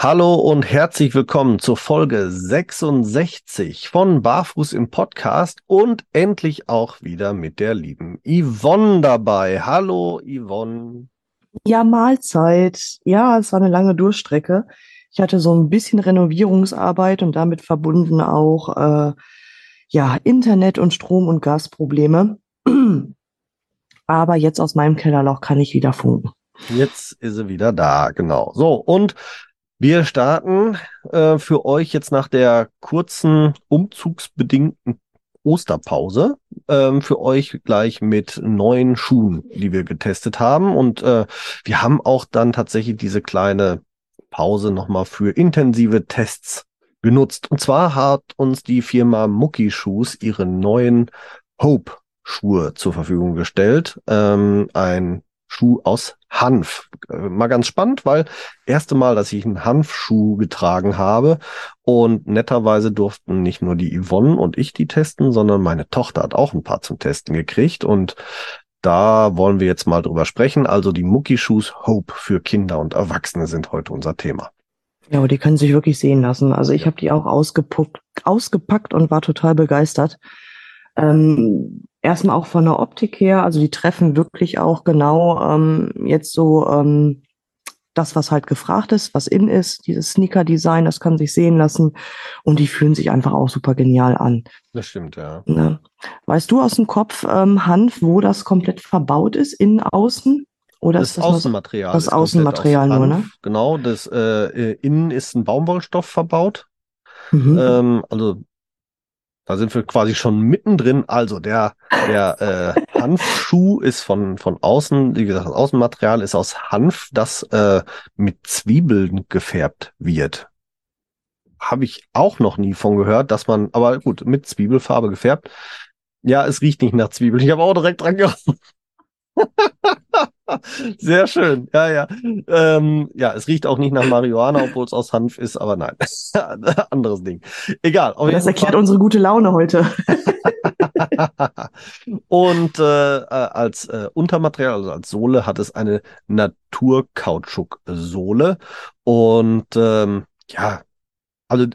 Hallo und herzlich willkommen zur Folge 66 von Barfuß im Podcast und endlich auch wieder mit der lieben Yvonne dabei. Hallo Yvonne. Ja, Mahlzeit. Ja, es war eine lange Durchstrecke. Ich hatte so ein bisschen Renovierungsarbeit und damit verbunden auch äh, ja Internet und Strom- und Gasprobleme. Aber jetzt aus meinem Kellerloch kann ich wieder funken. Jetzt ist sie wieder da, genau. So, und wir starten äh, für euch jetzt nach der kurzen umzugsbedingten Osterpause ähm, für euch gleich mit neuen Schuhen, die wir getestet haben. Und äh, wir haben auch dann tatsächlich diese kleine Pause nochmal für intensive Tests genutzt. Und zwar hat uns die Firma Mucki Shoes ihre neuen Hope Schuhe zur Verfügung gestellt. Ähm, ein Schuh aus Hanf. Äh, mal ganz spannend, weil erste Mal, dass ich einen Hanfschuh getragen habe und netterweise durften nicht nur die Yvonne und ich die testen, sondern meine Tochter hat auch ein paar zum Testen gekriegt und da wollen wir jetzt mal drüber sprechen. Also die Mucki-Shoes Hope für Kinder und Erwachsene sind heute unser Thema. Ja, aber die können sich wirklich sehen lassen. Also ich habe die auch ausgepackt, ausgepackt und war total begeistert. Ähm, erstmal auch von der Optik her, also die treffen wirklich auch genau ähm, jetzt so ähm, das, was halt gefragt ist, was in ist, dieses Sneaker-Design, das kann sich sehen lassen und die fühlen sich einfach auch super genial an. Das stimmt, ja. Ne? Weißt du aus dem Kopf, ähm, Hanf, wo das komplett verbaut ist, innen, außen? Oder das, ist das Außenmaterial. Das Außenmaterial nur, ne? Genau, das äh, innen ist ein Baumwollstoff verbaut. Mhm. Ähm, also da sind wir quasi schon mittendrin. Also der, der äh, Hanfschuh ist von, von außen, wie gesagt, das Außenmaterial ist aus Hanf, das äh, mit Zwiebeln gefärbt wird. Habe ich auch noch nie von gehört, dass man, aber gut, mit Zwiebelfarbe gefärbt. Ja, es riecht nicht nach Zwiebeln. Ich habe auch direkt dran gerochen. Sehr schön. Ja, ja. Ähm, ja, es riecht auch nicht nach Marihuana, obwohl es aus Hanf ist, aber nein. Anderes Ding. Egal. das erklärt Fall. unsere gute Laune heute. Und äh, äh, als äh, Untermaterial, also als Sohle, hat es eine Naturkautschuk-Sohle. Und ähm, ja, also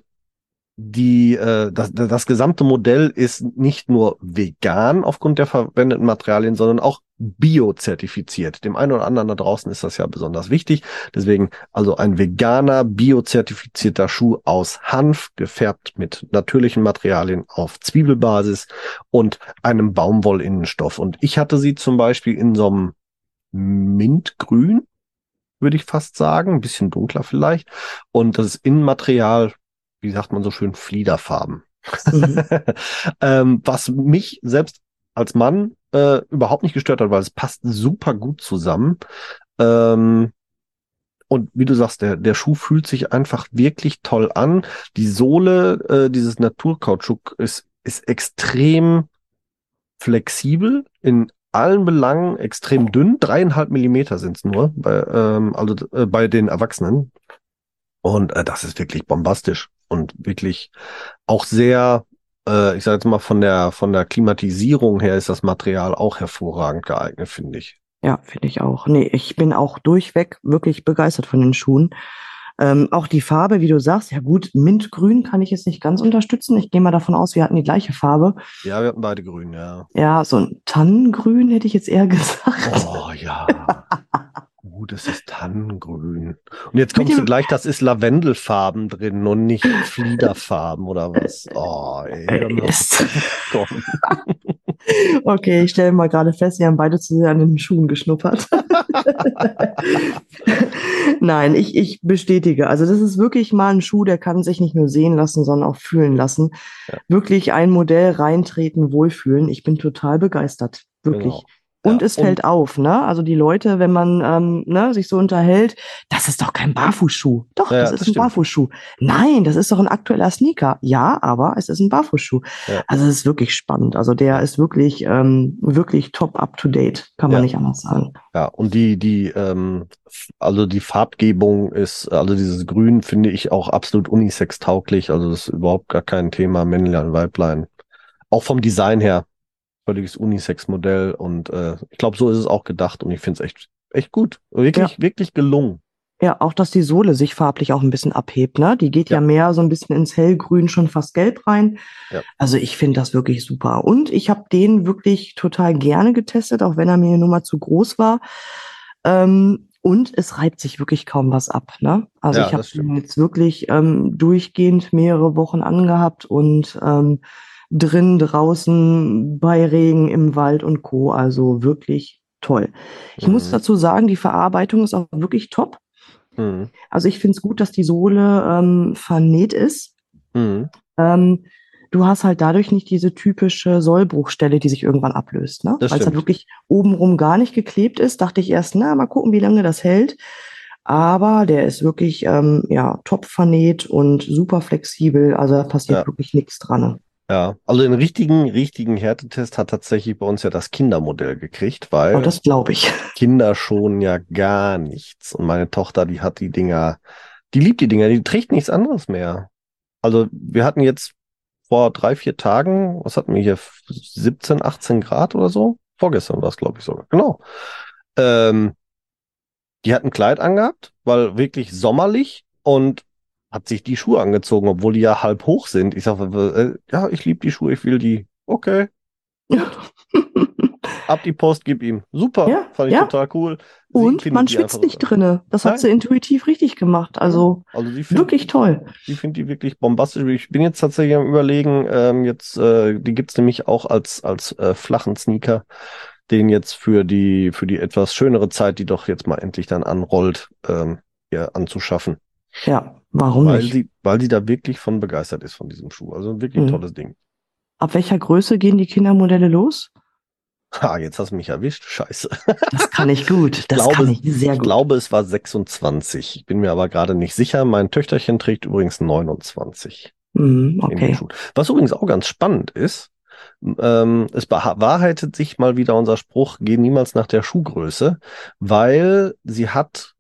die, äh, das, das gesamte Modell ist nicht nur vegan aufgrund der verwendeten Materialien, sondern auch biozertifiziert. Dem einen oder anderen da draußen ist das ja besonders wichtig. Deswegen also ein veganer, biozertifizierter Schuh aus Hanf, gefärbt mit natürlichen Materialien auf Zwiebelbasis und einem Baumwollinnenstoff. Und ich hatte sie zum Beispiel in so einem Mintgrün, würde ich fast sagen, ein bisschen dunkler vielleicht. Und das Innenmaterial wie sagt man so schön, Fliederfarben. Mhm. ähm, was mich selbst als Mann äh, überhaupt nicht gestört hat, weil es passt super gut zusammen. Ähm, und wie du sagst, der, der Schuh fühlt sich einfach wirklich toll an. Die Sohle, äh, dieses Naturkautschuk ist, ist extrem flexibel in allen Belangen, extrem dünn. Dreieinhalb Millimeter sind es nur, bei, ähm, also äh, bei den Erwachsenen. Und äh, das ist wirklich bombastisch und wirklich auch sehr, äh, ich sage jetzt mal von der von der Klimatisierung her ist das Material auch hervorragend geeignet, finde ich. Ja, finde ich auch. Nee, ich bin auch durchweg wirklich begeistert von den Schuhen. Ähm, auch die Farbe, wie du sagst, ja gut, Mintgrün kann ich jetzt nicht ganz unterstützen. Ich gehe mal davon aus, wir hatten die gleiche Farbe. Ja, wir hatten beide grün, ja. Ja, so ein Tannengrün hätte ich jetzt eher gesagt. Oh ja. Das ist Tannengrün. Und jetzt kommst du gleich, das ist Lavendelfarben drin und nicht Fliederfarben oder was. Oh, ey. okay, ich stelle mal gerade fest, wir haben beide zu sehr an den Schuhen geschnuppert. Nein, ich, ich bestätige. Also das ist wirklich mal ein Schuh, der kann sich nicht nur sehen lassen, sondern auch fühlen lassen. Ja. Wirklich ein Modell reintreten, wohlfühlen. Ich bin total begeistert. Wirklich. Genau. Und Ja, es fällt auf, ne? Also die Leute, wenn man ähm, ne, sich so unterhält, das ist doch kein Barfußschuh. Doch, Ja, das das ist ein stimmt. Barfußschuh. Nein, das ist doch ein aktueller Sneaker. Ja, aber es ist ein Barfußschuh. Ja. Also es ist wirklich spannend. Also der ist wirklich, ähm, wirklich top up to date, kann man nicht anders sagen. Ja, und die, die, ähm, also die Farbgebung ist, also dieses Grün finde ich auch absolut unisex-tauglich. Also das ist überhaupt gar kein Thema, Männlein, Weiblein. Auch vom Design her, völliges Unisex-Modell. Und äh, ich glaube, so ist es auch gedacht und ich finde es echt, echt gut. Wirklich, wirklich gelungen. Ja, auch dass die Sohle sich farblich auch ein bisschen abhebt, ne? Die geht ja, Ja. mehr so ein bisschen ins Hellgrün, schon fast gelb rein. Ja. Also ich finde das wirklich super. Und ich habe den wirklich total gerne getestet, auch wenn er mir eine Nummer zu groß war. Ähm, und es reibt sich wirklich kaum was ab, ne? Also Ja, ich habe den jetzt wirklich ähm, durchgehend mehrere Wochen angehabt und ähm, drin, draußen, bei Regen, im Wald und Co. Also wirklich toll. Ich muss Mhm. dazu sagen, die Verarbeitung ist auch wirklich top. Mhm. Also ich finde es gut, dass die Sohle ähm, vernäht ist. Mhm. Ähm, du hast halt dadurch nicht diese typische Sollbruchstelle, die sich irgendwann ablöst. Ne? Weil es halt wirklich obenrum gar nicht geklebt ist, dachte ich erst, na, mal gucken, wie lange das hält. Aber der ist wirklich ähm, ja, top vernäht und super flexibel. Also da passiert Ja. wirklich nichts dran. Ja, also den richtigen, richtigen Härtetest hat tatsächlich bei uns ja das Kindermodell gekriegt, weil Aber das glaube ich. Kinder schonen ja gar nichts. Und meine Tochter, die hat die Dinger, die liebt die Dinger, die trägt nichts anderes mehr. Also wir hatten jetzt vor drei, vier Tagen, was hatten wir hier, 17, 18 Grad oder so? Vorgestern war es, glaube ich, sogar. Genau. Ähm, die hat ein Kleid angehabt, weil wirklich sommerlich und hat sich die Schuhe angezogen, obwohl die ja halb hoch sind. Ich sage, äh, ja, ich liebe die Schuhe, ich will die. Okay, ab die Post, gib ihm. Super, Ja, fand ich ja. total cool. Sie Und man schwitzt nicht drinne. Das hat Nein. sie intuitiv richtig gemacht. Also Also findet, wirklich toll. Ich finde die wirklich bombastisch. Ich bin jetzt tatsächlich am überlegen, ähm, jetzt, äh, die gibt's nämlich auch als, als äh, flachen Sneaker, den jetzt für die, für die etwas schönere Zeit, die doch jetzt mal endlich dann anrollt, ähm, hier anzuschaffen. Ja, warum weil nicht? sie, weil sie da wirklich von begeistert ist von diesem Schuh. Also wirklich ein Mhm. tolles Ding. Ab welcher Größe gehen die Kindermodelle los? Ha, jetzt hast du mich erwischt. Scheiße. Das kann ich gut. Das glaube, kann ich sehr Ich gut. glaube, es war 26. Ich bin mir aber gerade nicht sicher. Mein Töchterchen trägt übrigens 29. Mhm, okay. Was übrigens auch ganz spannend ist, ähm, es bewahrheitet sich mal wieder unser Spruch, geh niemals nach der Schuhgröße, weil sie hat,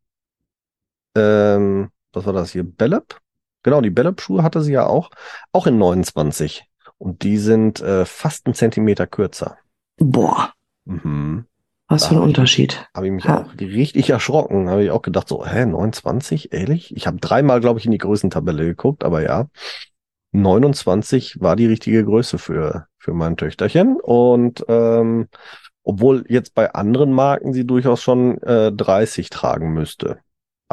ähm, was war das hier, Bellep? Genau, die Bellep-Schuhe hatte sie ja auch, auch in 29. Und die sind äh, fast einen Zentimeter kürzer. Boah, Mhm. was für ein. Unterschied. Habe ich mich Ja. auch richtig erschrocken. Habe ich auch gedacht, so, hä, 29, ehrlich? Ich habe dreimal, glaube ich, in die Größentabelle geguckt, aber ja, 29 war die richtige Größe für, für mein Töchterchen. Und ähm, obwohl jetzt bei anderen Marken sie durchaus schon äh, 30 tragen müsste.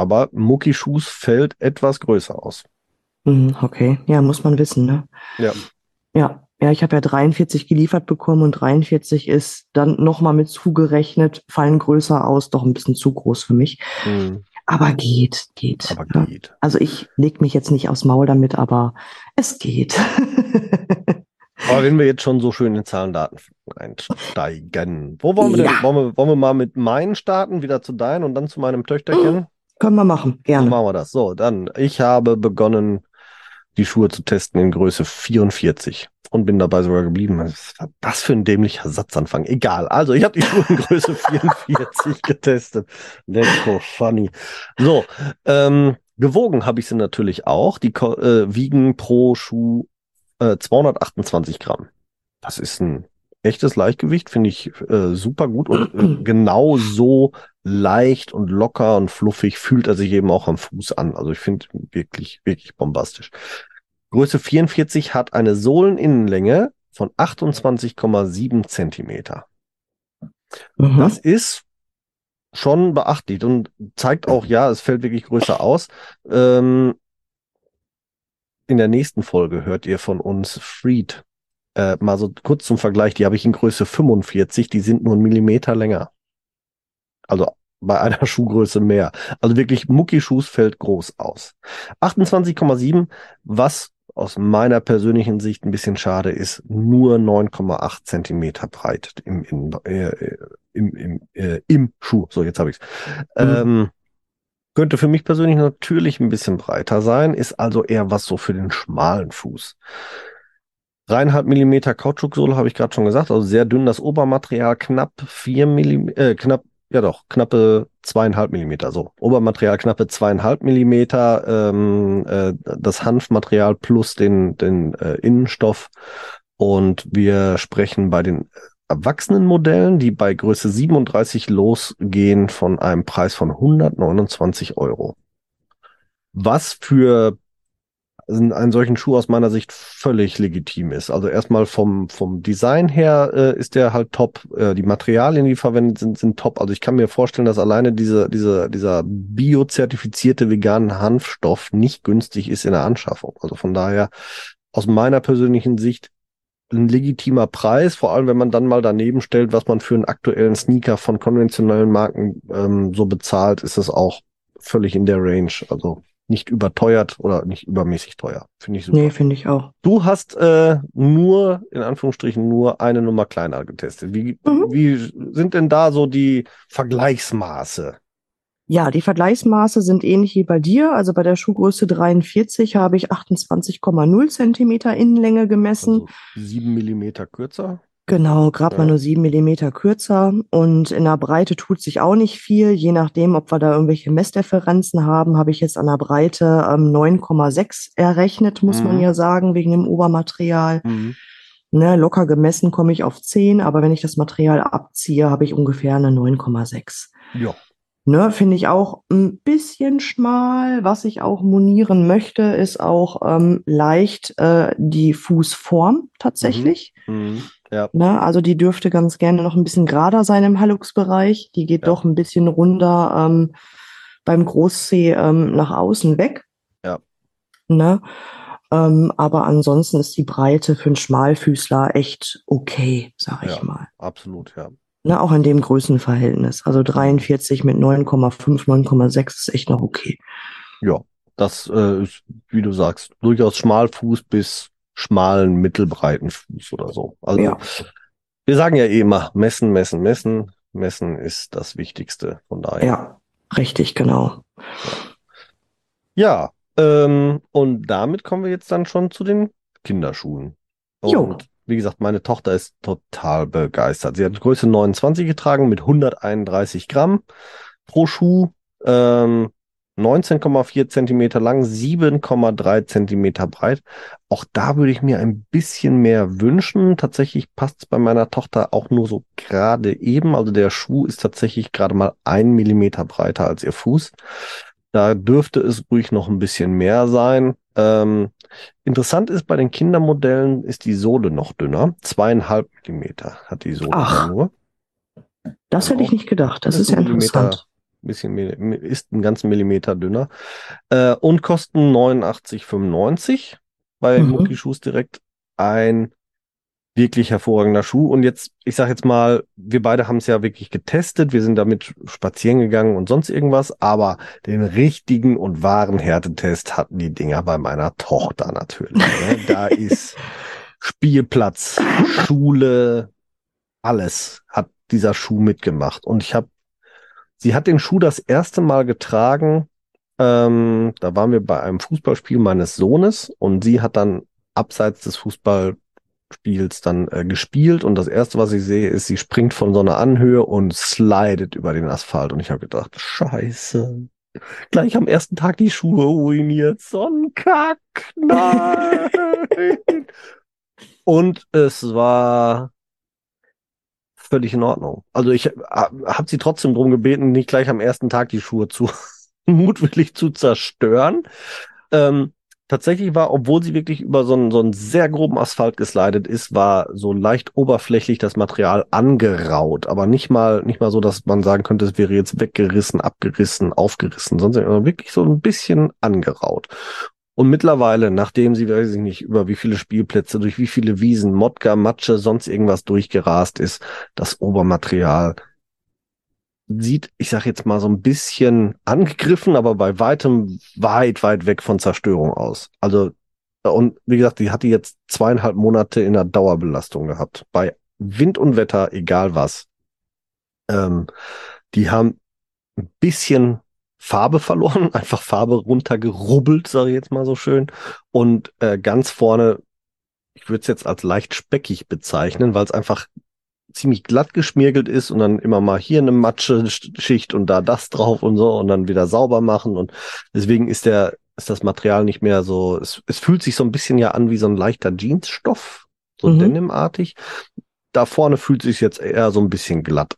Aber Mucki Shoes fällt etwas größer aus. Mhm, okay, ja, muss man wissen, ne? Ja. Ja, ja, ich habe ja 43 geliefert bekommen und 43 ist dann nochmal mit zugerechnet, fallen größer aus, doch ein bisschen zu groß für mich. Hm, Aber geht, geht. aber ja. geht. Also ich leg mich jetzt nicht aufs Maul damit, aber es geht. Aber wenn wir jetzt schon so schön in Zahlen, Daten einsteigen, wo wollen wir denn? Ja. Wollen wir, wollen wir mal mit meinen starten, wieder zu deinen und dann zu meinem Töchterchen? Können wir machen, gerne. machen wir das. So, dann, ich habe begonnen, die Schuhe zu testen in Größe 44 und bin dabei sogar geblieben. Was war das für ein dämlicher Satzanfang? Egal. Also, ich habe die Schuhe in Größe 44 getestet. Let's go, funny. So, ähm, gewogen habe ich sie natürlich auch. Die äh, wiegen pro Schuh äh, 228 Gramm. Das ist ein echtes Leichtgewicht, finde ich äh, super gut und äh, genau so leicht und locker und fluffig fühlt er sich eben auch am Fuß an. Also ich finde wirklich, wirklich bombastisch. Größe 44 hat eine Sohleninnenlänge von 28,7 Zentimeter. Mhm. Das ist schon beachtlich und zeigt auch, ja, es fällt wirklich größer aus. Ähm, in der nächsten Folge hört ihr von uns Freed. Äh, mal so kurz zum Vergleich, die habe ich in Größe 45, die sind nur einen Millimeter länger. Also bei einer Schuhgröße mehr. Also wirklich Muckischuhs fällt groß aus. 28,7, was aus meiner persönlichen Sicht ein bisschen schade ist, nur 9,8 Zentimeter breit im, im, äh, im, im, äh, im Schuh. So, jetzt habe ich's. Mhm. Ähm, könnte für mich persönlich natürlich ein bisschen breiter sein, ist also eher was so für den schmalen Fuß. Dreieinhalb Millimeter Kautschuksohle habe ich gerade schon gesagt, also sehr dünn das Obermaterial, knapp vier Millimeter, äh, knapp ja doch, knappe zweieinhalb Millimeter, so. Obermaterial knappe zweieinhalb Millimeter, ähm, äh, das Hanfmaterial plus den, den äh, Innenstoff. Und wir sprechen bei den erwachsenen Modellen, die bei Größe 37 losgehen, von einem Preis von 129 Euro. Was für einen solchen Schuh aus meiner Sicht völlig legitim ist. Also erstmal vom, vom Design her äh, ist der halt top. Äh, die Materialien, die verwendet sind, sind top. Also ich kann mir vorstellen, dass alleine diese, diese, dieser biozertifizierte veganen Hanfstoff nicht günstig ist in der Anschaffung. Also von daher aus meiner persönlichen Sicht ein legitimer Preis, vor allem wenn man dann mal daneben stellt, was man für einen aktuellen Sneaker von konventionellen Marken ähm, so bezahlt, ist es auch völlig in der Range. Also nicht überteuert oder nicht übermäßig teuer. Finde ich super. Nee, finde ich auch. Du hast äh, nur, in Anführungsstrichen, nur eine Nummer kleiner getestet. Wie, mhm. wie sind denn da so die Vergleichsmaße? Ja, die Vergleichsmaße sind ähnlich wie bei dir. Also bei der Schuhgröße 43 habe ich 28,0 Zentimeter Innenlänge gemessen. Also sieben Millimeter kürzer? Genau, gerade mal nur sieben Millimeter kürzer und in der Breite tut sich auch nicht viel. Je nachdem, ob wir da irgendwelche Messdifferenzen haben, habe ich jetzt an der Breite ähm, 9,6 errechnet, muss mhm. man ja sagen, wegen dem Obermaterial. Mhm. Ne, locker gemessen komme ich auf 10, aber wenn ich das Material abziehe, habe ich ungefähr eine 9,6. Ja. Ne, finde ich auch ein bisschen schmal. Was ich auch monieren möchte, ist auch ähm, leicht äh, die Fußform tatsächlich. Mhm. Mhm. Ja. Ne, also die dürfte ganz gerne noch ein bisschen gerader sein im Hallux-Bereich. Die geht ja. doch ein bisschen runter ähm, beim Großzeh ähm, nach außen weg. Ja. Ne? Ähm, aber ansonsten ist die Breite für einen Schmalfüßler echt okay, sag ich ja, mal. Absolut, ja. Ne, auch in dem Größenverhältnis. Also 43 mit 9,5, 9,6 ist echt noch okay. Ja, das äh, ist, wie du sagst, durchaus Schmalfuß bis schmalen, mittelbreiten Fuß oder so. Also ja. wir sagen ja eh immer, messen, messen, messen. Messen ist das Wichtigste von daher. Ja, richtig, genau. Ja, ähm, und damit kommen wir jetzt dann schon zu den Kinderschuhen. Und jo. Wie gesagt, meine Tochter ist total begeistert. Sie hat Größe 29 getragen mit 131 Gramm pro Schuh. Ähm, 19,4 Zentimeter lang, 7,3 Zentimeter breit. Auch da würde ich mir ein bisschen mehr wünschen. Tatsächlich passt es bei meiner Tochter auch nur so gerade eben. Also der Schuh ist tatsächlich gerade mal ein Millimeter breiter als ihr Fuß. Da dürfte es ruhig noch ein bisschen mehr sein. Ähm, interessant ist, bei den Kindermodellen ist die Sohle noch dünner. Zweieinhalb Millimeter hat die Sohle Ach, nur. Das genau. hätte ich nicht gedacht. Das, das ist ja interessant bisschen ist einen ganzen Millimeter dünner äh, und kosten 89,95 bei mhm. Mucki Schuhs direkt ein wirklich hervorragender Schuh und jetzt ich sag jetzt mal wir beide haben es ja wirklich getestet wir sind damit spazieren gegangen und sonst irgendwas aber den richtigen und wahren Härtetest hatten die Dinger bei meiner Tochter natürlich ne? da ist Spielplatz Schule alles hat dieser Schuh mitgemacht und ich habe Sie hat den Schuh das erste Mal getragen. Ähm, da waren wir bei einem Fußballspiel meines Sohnes und sie hat dann abseits des Fußballspiels dann äh, gespielt und das erste, was ich sehe, ist, sie springt von so einer Anhöhe und slidet über den Asphalt und ich habe gedacht, Scheiße. Gleich am ersten Tag die Schuhe ruiniert. Sonnenkack. Nein. und es war völlig in Ordnung. Also ich habe sie trotzdem drum gebeten, nicht gleich am ersten Tag die Schuhe zu mutwillig zu zerstören. Ähm, tatsächlich war, obwohl sie wirklich über so einen, so einen sehr groben Asphalt geslidet ist, war so leicht oberflächlich das Material angeraut, aber nicht mal, nicht mal so, dass man sagen könnte, es wäre jetzt weggerissen, abgerissen, aufgerissen, sondern wirklich so ein bisschen angeraut. Und mittlerweile, nachdem sie, weiß ich nicht, über wie viele Spielplätze, durch wie viele Wiesen, Motka, Matsche, sonst irgendwas durchgerast ist, das Obermaterial sieht, ich sag jetzt mal so ein bisschen angegriffen, aber bei weitem weit, weit weg von Zerstörung aus. Also Und wie gesagt, die hat die jetzt zweieinhalb Monate in der Dauerbelastung gehabt. Bei Wind und Wetter, egal was. Ähm, die haben ein bisschen Farbe verloren, einfach Farbe runtergerubbelt, sage ich jetzt mal so schön. Und äh, ganz vorne, ich würde es jetzt als leicht speckig bezeichnen, weil es einfach ziemlich glatt geschmirgelt ist und dann immer mal hier eine Matsche-Schicht und da das drauf und so und dann wieder sauber machen. Und deswegen ist der, ist das Material nicht mehr so, es, es fühlt sich so ein bisschen ja an wie so ein leichter Jeansstoff, so mhm. Denim-artig. Da vorne fühlt sich jetzt eher so ein bisschen glatt.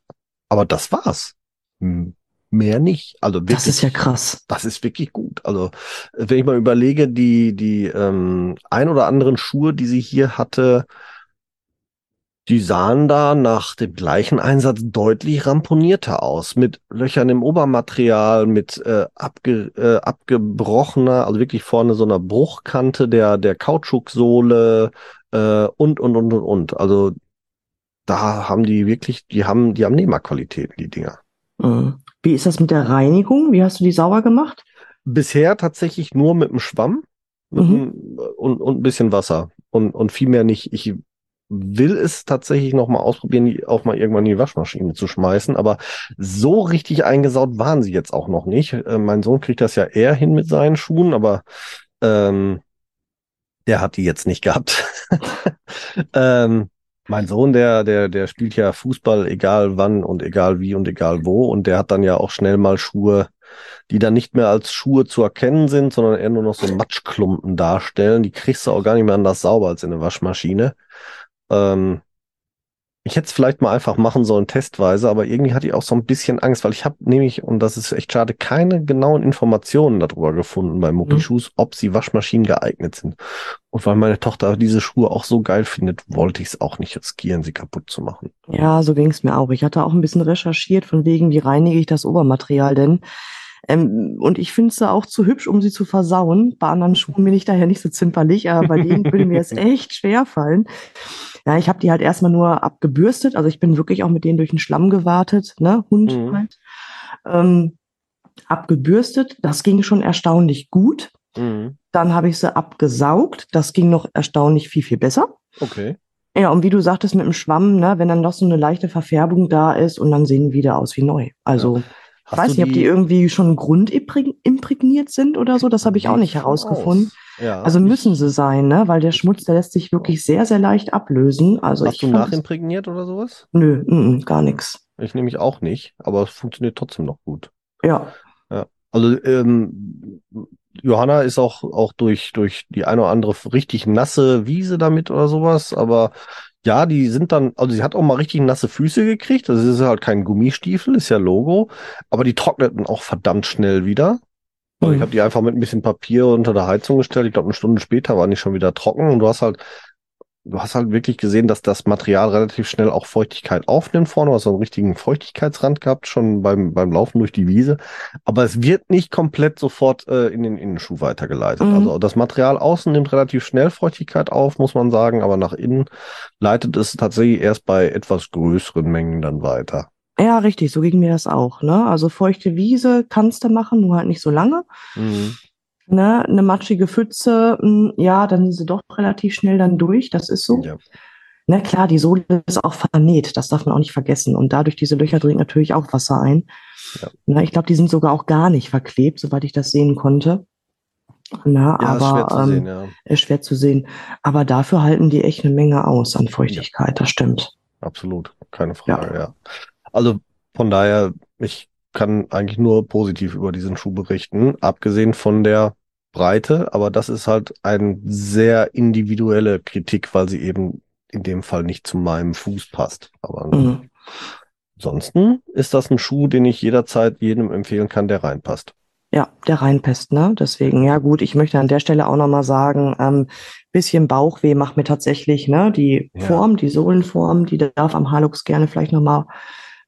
Aber das war's. Mehr nicht. Also wirklich, das ist ja krass. Das ist wirklich gut. Also wenn ich mal überlege, die die ähm, ein oder anderen Schuhe, die sie hier hatte, die sahen da nach dem gleichen Einsatz deutlich ramponierter aus, mit Löchern im Obermaterial, mit äh, abge, äh, abgebrochener, also wirklich vorne so einer Bruchkante der, der Kautschuksohle äh, und, und, und, und, und. Also da haben die wirklich, die haben, die haben Nehmerqualitäten, die Dinger. Mhm. Wie ist das mit der Reinigung? Wie hast du die sauber gemacht? Bisher tatsächlich nur mit dem Schwamm mhm. und, und ein bisschen Wasser und, und viel mehr nicht. Ich will es tatsächlich noch mal ausprobieren, auch mal irgendwann in die Waschmaschine zu schmeißen. Aber so richtig eingesaut waren sie jetzt auch noch nicht. Äh, mein Sohn kriegt das ja eher hin mit seinen Schuhen, aber ähm, der hat die jetzt nicht gehabt. ähm, mein Sohn, der, der, der spielt ja Fußball, egal wann und egal wie und egal wo. Und der hat dann ja auch schnell mal Schuhe, die dann nicht mehr als Schuhe zu erkennen sind, sondern eher nur noch so Matschklumpen darstellen. Die kriegst du auch gar nicht mehr anders sauber als in der Waschmaschine. Ähm, ich hätte es vielleicht mal einfach machen sollen, testweise, aber irgendwie hatte ich auch so ein bisschen Angst, weil ich habe nämlich, und das ist echt schade, keine genauen Informationen darüber gefunden bei Muckischuhs, mhm. ob sie Waschmaschinen geeignet sind. Und weil meine Tochter diese Schuhe auch so geil findet, wollte ich es auch nicht riskieren, sie kaputt zu machen. Ja, so ging es mir auch. Ich hatte auch ein bisschen recherchiert, von wegen, wie reinige ich das Obermaterial denn? Ähm, und ich finde sie auch zu hübsch, um sie zu versauen. Bei anderen Schuhen bin ich daher nicht so zimperlich, aber bei denen würde mir es echt schwer fallen. Ja, ich habe die halt erstmal nur abgebürstet. Also ich bin wirklich auch mit denen durch den Schlamm gewartet, ne, Hund mhm. halt. Ähm, abgebürstet. Das ging schon erstaunlich gut. Mhm. Dann habe ich sie abgesaugt. Das ging noch erstaunlich viel, viel besser. Okay. Ja, und wie du sagtest mit dem Schwamm, ne, wenn dann noch so eine leichte Verfärbung da ist und dann sehen die wieder aus wie neu. Also ja. Ich weiß nicht, ob die irgendwie schon grundimprägniert sind oder so. Das habe ich auch nicht herausgefunden. Aus. Ja, also müssen sie sein, ne? Weil der Schmutz, der lässt sich wirklich sehr, sehr leicht ablösen. Also Hast du nachimprägniert oder sowas? Nö, n -n, gar nichts. Ich nehme mich auch nicht, aber es funktioniert trotzdem noch gut. Ja. Ja. Also ähm, Johanna ist auch auch durch durch die eine oder andere richtig nasse Wiese damit oder sowas, aber ja, die sind dann, also sie hat auch mal richtig nasse Füße gekriegt. Das ist halt kein Gummistiefel, ist ja Logo, aber die trockneten auch verdammt schnell wieder. Also ich habe die einfach mit ein bisschen Papier unter der Heizung gestellt. Ich glaube, eine Stunde später waren die schon wieder trocken und du hast halt, du hast halt wirklich gesehen, dass das Material relativ schnell auch Feuchtigkeit aufnimmt vorne. Du hast so einen richtigen Feuchtigkeitsrand gehabt, schon beim, beim Laufen durch die Wiese. Aber es wird nicht komplett sofort äh, in den Innenschuh weitergeleitet. Mhm. Also das Material außen nimmt relativ schnell Feuchtigkeit auf, muss man sagen, aber nach innen leitet es tatsächlich erst bei etwas größeren Mengen dann weiter. Ja, richtig, so ging mir das auch. Ne? Also feuchte Wiese kannst du machen, nur halt nicht so lange. Mhm. Ne? Eine matschige Pfütze, hm, ja, dann sind sie doch relativ schnell dann durch, das ist so. Ja. Na ne, klar, die Sohle ist auch vernäht, das darf man auch nicht vergessen. Und dadurch diese Löcher dringt natürlich auch Wasser ein. Ja. Na, ne, ich glaube, die sind sogar auch gar nicht verklebt, soweit ich das sehen konnte. Na, ja, aber schwer zu, ähm, sehen, ja. ist schwer zu sehen. Aber dafür halten die echt eine Menge aus an Feuchtigkeit, das stimmt. Absolut, keine Frage, ja. Also von daher, ich kann eigentlich nur positiv über diesen Schuh berichten, abgesehen von der Breite, aber das ist halt eine sehr individuelle Kritik, weil sie eben in dem Fall nicht zu meinem Fuß passt. Aber mhm. ansonsten ist das ein Schuh, den ich jederzeit jedem empfehlen kann, der reinpasst. Ja, der reinpasst, ne? Deswegen, ja gut, ich möchte an der Stelle auch nochmal sagen, ähm, bisschen Bauchweh macht mir tatsächlich, ne? Die ja. Form, die Sohlenform, die darf am Halux gerne vielleicht nochmal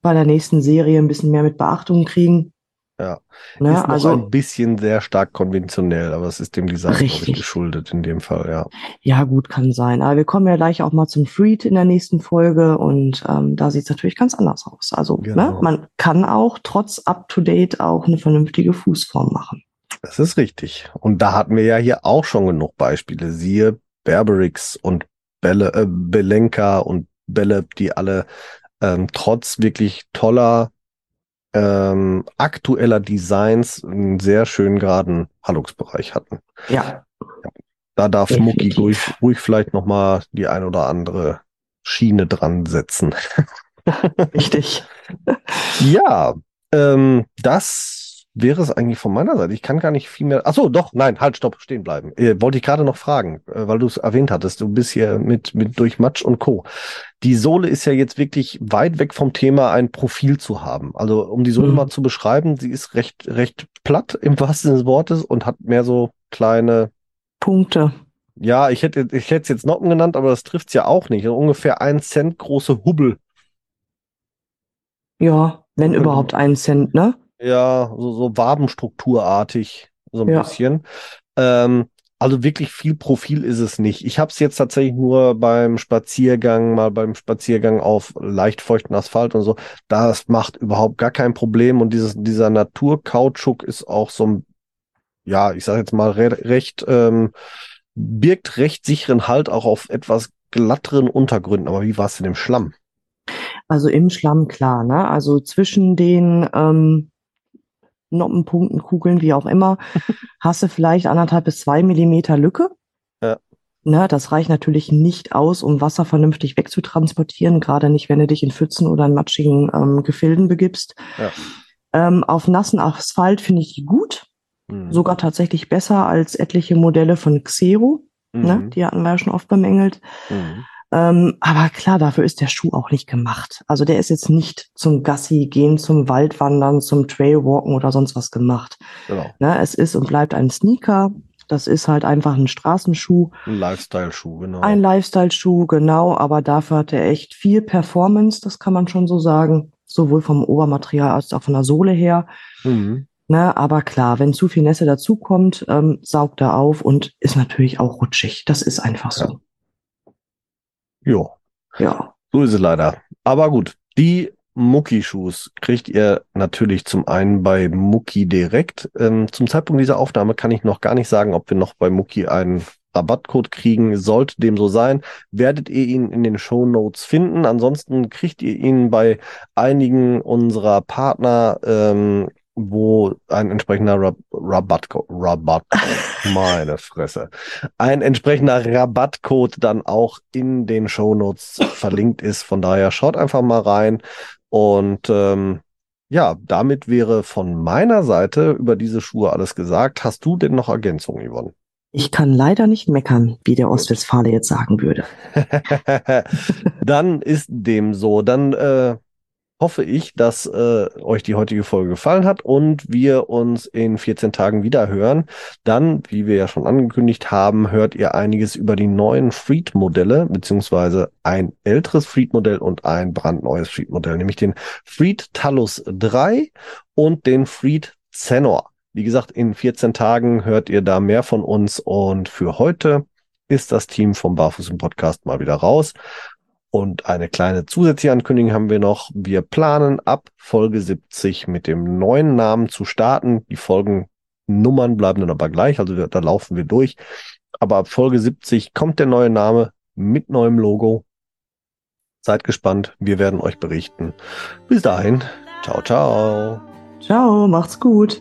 bei der nächsten Serie ein bisschen mehr mit Beachtung kriegen. Ja, ne? ist noch also, ein bisschen sehr stark konventionell, aber es ist dem Design ich, geschuldet in dem Fall, ja. Ja, gut, kann sein. Aber wir kommen ja gleich auch mal zum Freed in der nächsten Folge und ähm, da sieht es natürlich ganz anders aus. Also ne, genau. ne, man kann auch trotz Up-to-Date auch eine vernünftige Fußform machen. Das ist richtig. Und da hatten wir ja hier auch schon genug Beispiele. Siehe Berberix und Belle, äh, Belenka und Belle, die alle ähm, trotz wirklich toller ähm, aktueller Designs einen sehr schön geraden Halluxbereich hatten. Ja. Da darf Definitiv. Mucki ruhig, ruhig vielleicht noch mal die ein oder andere Schiene dran setzen. Richtig. Ja, ähm, das wäre es eigentlich von meiner Seite. Ich kann gar nicht viel mehr. Ach so, doch, nein, halt, stopp, stehen bleiben. Äh, wollte ich gerade noch fragen, äh, weil du es erwähnt hattest. Du bist hier mit mit durch Matsch und Co. Die Sohle ist ja jetzt wirklich weit weg vom Thema, ein Profil zu haben. Also um die Sohle Mhm. mal zu beschreiben, sie ist recht recht platt im wahrsten Sinne des Wortes und hat mehr so kleine. Punkte. Ja, ich hätte ich hätte es jetzt Noppen genannt, aber das trifft's ja auch nicht. Ungefähr ein Cent große Hubbel. Ja, wenn überhaupt einen Cent, ne? Ja, so, so Wabenstrukturartig, so ein Ja. bisschen. Ähm, also wirklich viel Profil ist es nicht. Ich habe es jetzt tatsächlich nur beim Spaziergang, mal beim Spaziergang auf leicht feuchten Asphalt und so. Das macht überhaupt gar kein Problem. Und dieses, dieser Naturkautschuk ist auch so ein, ja, ich sage jetzt mal re recht, ähm, birgt recht sicheren Halt auch auf etwas glatteren Untergründen. Aber wie war es denn im Schlamm? Also im Schlamm klar, ne? Also zwischen den ähm, Noppenpunkten, Kugeln, wie auch immer, hast du vielleicht anderthalb bis zwei Millimeter Lücke. Ja. Ne, das reicht natürlich nicht aus, um Wasser vernünftig wegzutransportieren, gerade nicht, wenn du dich in Pfützen oder in matschigen ähm, Gefilden begibst. Ja. Ähm, auf nassen Asphalt finde ich die gut, Hm. sogar tatsächlich besser als etliche Modelle von Xero. Ne? Mhm. Die hatten wir ja schon oft bemängelt. Mhm. Ähm, aber klar, dafür ist der Schuh auch nicht gemacht. Also der ist jetzt nicht zum Gassi gehen, zum Waldwandern, zum Trailwalken oder sonst was gemacht. Genau. Ne? Es ist und bleibt ein Sneaker. Das ist halt einfach ein Straßenschuh, Ein Lifestyle-Schuh, genau. ein Lifestyle-Schuh, genau. Aber dafür hat er echt viel Performance, das kann man schon so sagen. Sowohl vom Obermaterial als auch von der Sohle her. Mhm. Ne, aber klar, wenn zu viel Nässe dazukommt, ähm, saugt er auf und ist natürlich auch rutschig. Das ist einfach so. Jo. Ja. So ist es leider. Aber gut, die Mucki-Schuhs kriegt ihr natürlich zum einen bei Mucki direkt. Ähm, zum Zeitpunkt dieser Aufnahme kann ich noch gar nicht sagen, ob wir noch bei Mucki einen Rabattcode kriegen. Sollte dem so sein, werdet ihr ihn in den Show Notes finden. Ansonsten kriegt ihr ihn bei einigen unserer Partner, ähm, wo ein entsprechender Rab Rabattcode, Rabatt, meine Fresse, ein entsprechender Rabattcode dann auch in den Shownotes verlinkt ist. Von daher schaut einfach mal rein. Und ähm, ja, damit wäre von meiner Seite über diese Schuhe alles gesagt. Hast du denn noch Ergänzungen, Yvonne? Ich kann leider nicht meckern, wie der Ostwestfale jetzt sagen würde. dann ist dem so. Dann äh, hoffe ich, dass äh, euch die heutige Folge gefallen hat und wir uns in 14 Tagen wieder hören. Dann, wie wir ja schon angekündigt haben, hört ihr einiges über die neuen Freed-Modelle, beziehungsweise ein älteres Freed-Modell und ein brandneues Freed-Modell, nämlich den Freed Talus 3 und den Freed Zenor. Wie gesagt, in 14 Tagen hört ihr da mehr von uns und für heute ist das Team vom Barfuß im Podcast mal wieder raus. Und eine kleine zusätzliche Ankündigung haben wir noch. Wir planen ab Folge 70 mit dem neuen Namen zu starten. Die Folgennummern bleiben dann aber gleich, also da, laufen wir durch. Aber ab Folge 70 kommt der neue Name mit neuem Logo. Seid gespannt, wir werden euch berichten. Bis dahin, ciao, ciao. Ciao, macht's gut.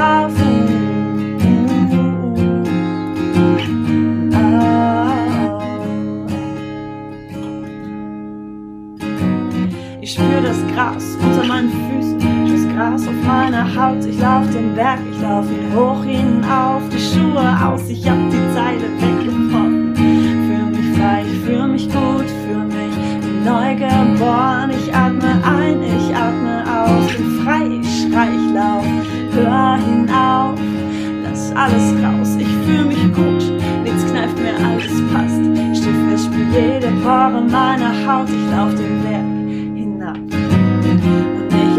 Haut. Ich lauf den Berg, ich lauf ihn hoch hinauf, die Schuhe aus, ich hab die Zeile weggebrochen. Für mich frei, ich fühl mich gut, für mich neu geboren. Ich atme ein, ich atme aus, bin frei, ich schrei, ich lauf, hör hinauf, lass alles raus, ich fühl mich gut, nichts kneift mir, alles passt. Steh fest, spür jede Pore meiner Haut, ich lauf den Berg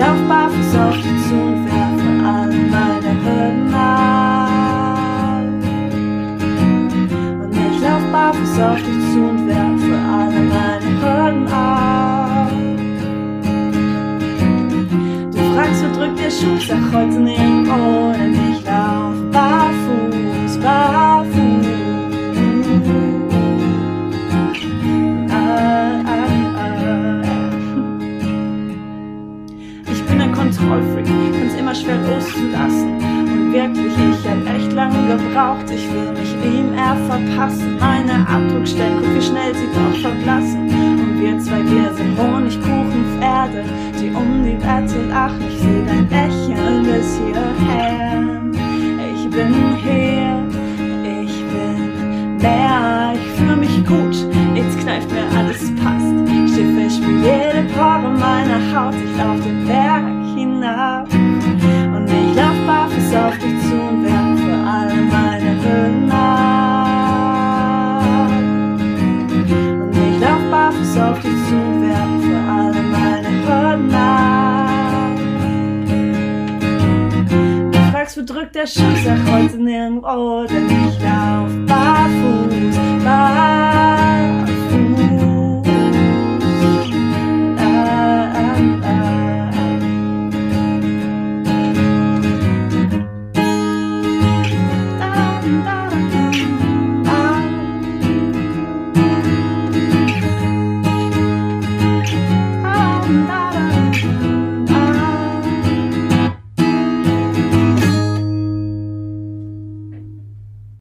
lauf barfuß auf dich zu barfuß auf dich zu und werfe alle meine Hürden ab. Du fragst, wo drückt der Schuh? Sag heute nirgendwo, denn ich lauf barfuß, barfuß. Kontrollfreak, find's immer schwer loszulassen. Und wirklich, ich hab echt lange gebraucht, ich will mich ihm eher verpassen. Meine Abdruckstellen, guck wie schnell sie doch verblassen. Und wir zwei, wir sind Honigkuchenpferde, die um die Wette lachen. Ich seh dein Lächeln bis hierher. Ich bin hier, ich bin mehr, ich fühl mich gut, jetzt kneift mir alles passt. Schiffe spiel jede Pore meiner Haut, ich lauf den Berg hinab auf dich zu und werden für alle meine Hürden ab. Und ich lauf barfuß auf dich zu und werden für alle meine Hürden ab. Du fragst, wo drückt der Schuss? sag heute nirgendwo, denn ich lauf barfuß, barfuß.